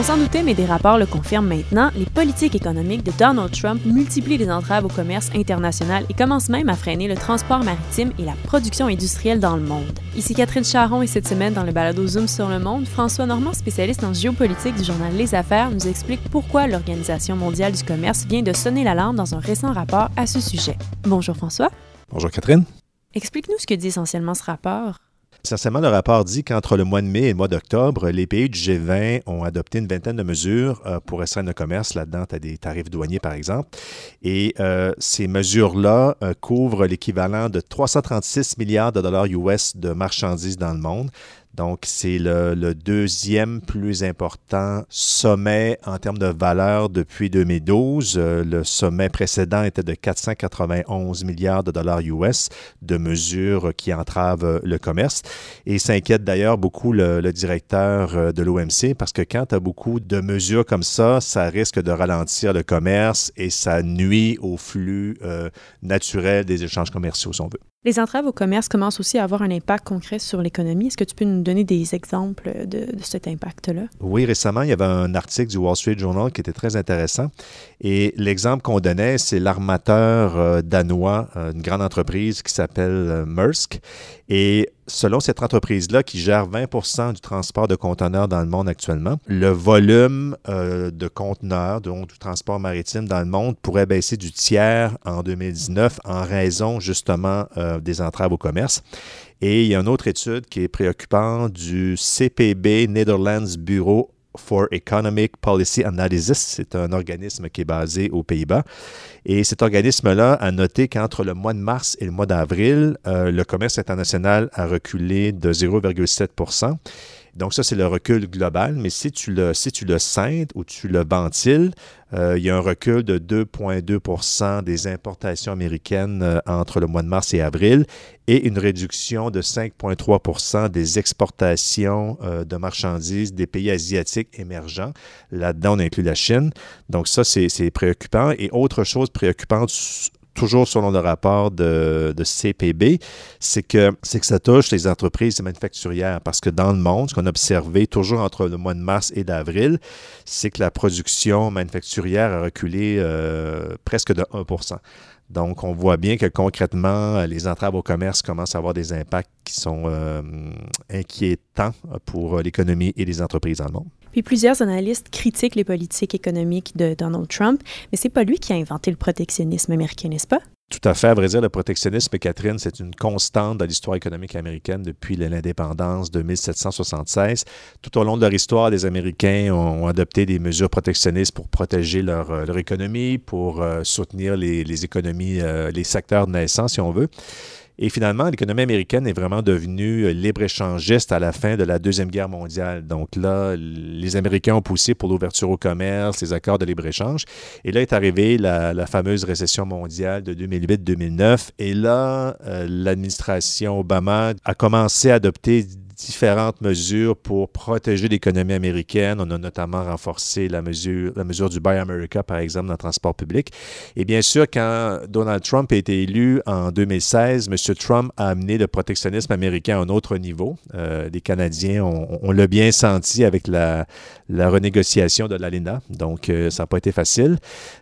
On s'en doutait, mais des rapports le confirment maintenant, les politiques économiques de Donald Trump multiplient les entraves au commerce international et commencent même à freiner le transport maritime et la production industrielle dans le monde. Ici Catherine Charon et cette semaine dans le balado Zoom sur le monde, François Normand, spécialiste en géopolitique du journal Les Affaires, nous explique pourquoi l'Organisation mondiale du commerce vient de sonner l'alarme dans un récent rapport à ce sujet. Bonjour François. Bonjour Catherine. Explique-nous ce que dit essentiellement ce rapport. Essentiellement, le rapport dit qu'entre le mois de mai et le mois d'octobre, les pays du G20 ont adopté une vingtaine de mesures euh, pour restreindre le commerce. Là-dedans, tu as des tarifs douaniers, par exemple. Et euh, ces mesures-là euh, couvrent l'équivalent de 336 milliards de dollars US de marchandises dans le monde. Donc, c'est le, deuxième plus important sommet en termes de valeur depuis 2012. Euh, le sommet précédent était de 491 milliards de dollars US de mesures qui entravent le commerce. Et s'inquiète d'ailleurs beaucoup le, directeur euh, de l'OMC parce que quand tu as beaucoup de mesures comme ça, ça risque de ralentir le commerce et ça nuit au flux euh, naturel des échanges commerciaux, si on veut. Les entraves au commerce commencent aussi à avoir un impact concret sur l'économie. Est-ce que tu peux nous donner des exemples de, cet impact-là? Oui, récemment, il y avait un article du Wall Street Journal qui était très intéressant. Et l'exemple qu'on donnait, c'est l'armateur euh, danois, euh, une grande entreprise qui s'appelle euh, Maersk. Et selon cette entreprise-là, qui gère 20% du transport de conteneurs dans le monde actuellement, le volume de conteneurs, donc du transport maritime dans le monde, pourrait baisser du tiers en 2019 en raison justement des entraves au commerce. Et il y a une autre étude qui est préoccupante du CPB Netherlands Bureau for Economic Policy Analysis. C'est un organisme qui est basé aux Pays-Bas. Et cet organisme-là a noté qu'entre le mois de mars et le mois d'avril, euh, le commerce international a reculé de 0,7 donc ça, c'est le recul global, mais si tu le, si tu le ou tu le ventiles, euh, il y a un recul de 2,2% des importations américaines euh, entre le mois de mars et avril et une réduction de 5,3% des exportations euh, de marchandises des pays asiatiques émergents. Là-dedans, on inclut la Chine. Donc ça, c'est préoccupant. Et autre chose préoccupante toujours selon le rapport de, CPB, c'est que, que ça touche les entreprises manufacturières parce que dans le monde, ce qu'on a observé toujours entre le mois de mars et d'avril, c'est que la production manufacturière a reculé euh, presque de 1 donc, on voit bien que concrètement, les entraves au commerce commencent à avoir des impacts qui sont euh, inquiétants pour l'économie et les entreprises dans le monde. Puis plusieurs analystes critiquent les politiques économiques de Donald Trump, mais c'est pas lui qui a inventé le protectionnisme américain, n'est-ce pas? Tout à fait. À vrai dire, le protectionnisme, Catherine, c'est une constante dans l'histoire économique américaine depuis l'indépendance de 1776. Tout au long de leur histoire, les Américains ont, adopté des mesures protectionnistes pour protéger leur, euh, économie, pour euh, soutenir les, économies, euh, les secteurs naissants, si on veut. Et finalement, l'économie américaine est vraiment devenue euh, libre-échangiste à la fin de la Deuxième Guerre mondiale. Donc là, les Américains ont poussé pour l'ouverture au commerce, les accords de libre-échange. Et là est arrivée la, fameuse récession mondiale de 2008-2009. Et là, euh, l'administration Obama a commencé à adopter différentes mesures pour protéger l'économie américaine. On a notamment renforcé la mesure, la mesure du Buy America, par exemple, dans le transport public. Et bien sûr, quand Donald Trump a été élu en 2016, M. Trump a amené le protectionnisme américain à un autre niveau. Euh, les Canadiens, on, l'a bien senti avec la, la renégociation de l'ALENA. Donc, euh, ça n'a pas été facile.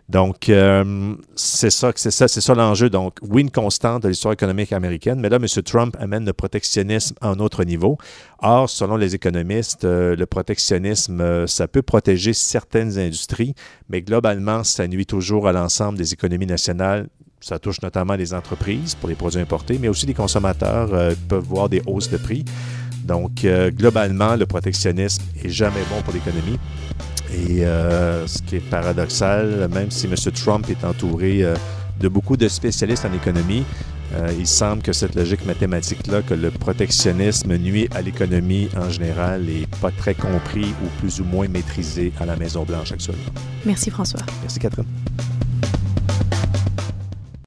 Donc, euh, c'est ça, c'est ça, c'est ça l'enjeu. Donc, oui, une constante de l'histoire économique américaine, mais là, M. Trump amène le protectionnisme à un autre niveau. Or, selon les économistes, euh, le protectionnisme, ça peut protéger certaines industries, mais globalement, ça nuit toujours à l'ensemble des économies nationales. Ça touche notamment les entreprises pour les produits importés, mais aussi les consommateurs peuvent voir des hausses de prix. Donc, globalement, le protectionnisme est jamais bon pour l'économie. Et ce qui est paradoxal, même si M. Trump est entouré de beaucoup de spécialistes en économie, euh, il semble que cette logique mathématique-là, que le protectionnisme nuit à l'économie en général, n'est pas très compris ou plus ou moins maîtrisé à la Maison-Blanche actuellement. Merci François. Merci Catherine.